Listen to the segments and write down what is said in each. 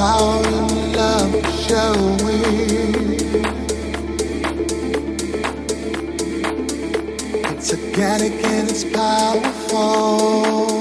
How love shall we? It's organic and it's powerful.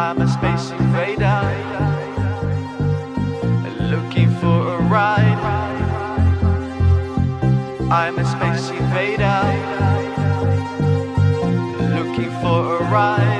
I'm a space invader looking for a ride. I'm a space invader looking for a ride.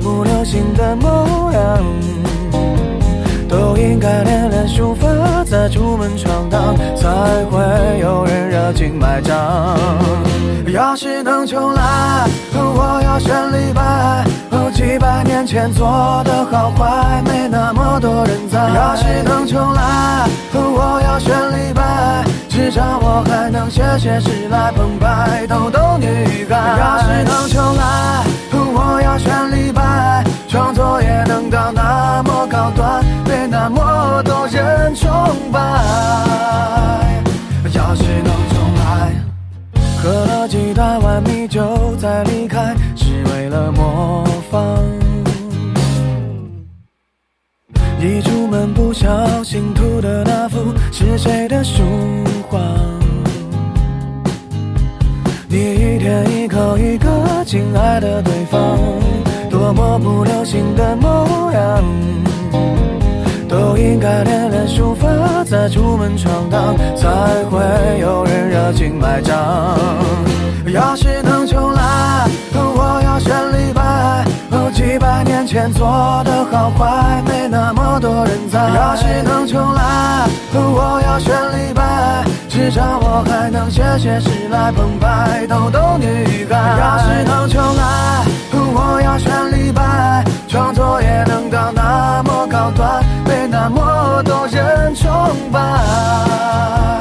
不流行的模样，都应该练练书法，再出门闯荡，才会有人热情买账。要是能重来，我要选李白。哦，几百年前做的好坏，没那么多人在。要是能重来，我要选李白。至少我还能写写诗来澎湃逗逗女孩。要是能重来，我要选那么高端，被那么多人崇拜。要是能重来，喝了几大碗米酒再离开，是为了模仿。一出门不小心涂的那幅是谁的书画？你一天一口一个亲爱的对方，多么不流行的模样，都应该练练书法，再出门闯荡，才会有人热情买账。要是能重来，我要选李白。几百年前做的好坏，没那么多人在。要是能重来，我要选李白，至少我还能写写诗来澎湃逗逗女孩。要是能重来，我要选李白，创作也能到那么高端，被那么多人崇拜。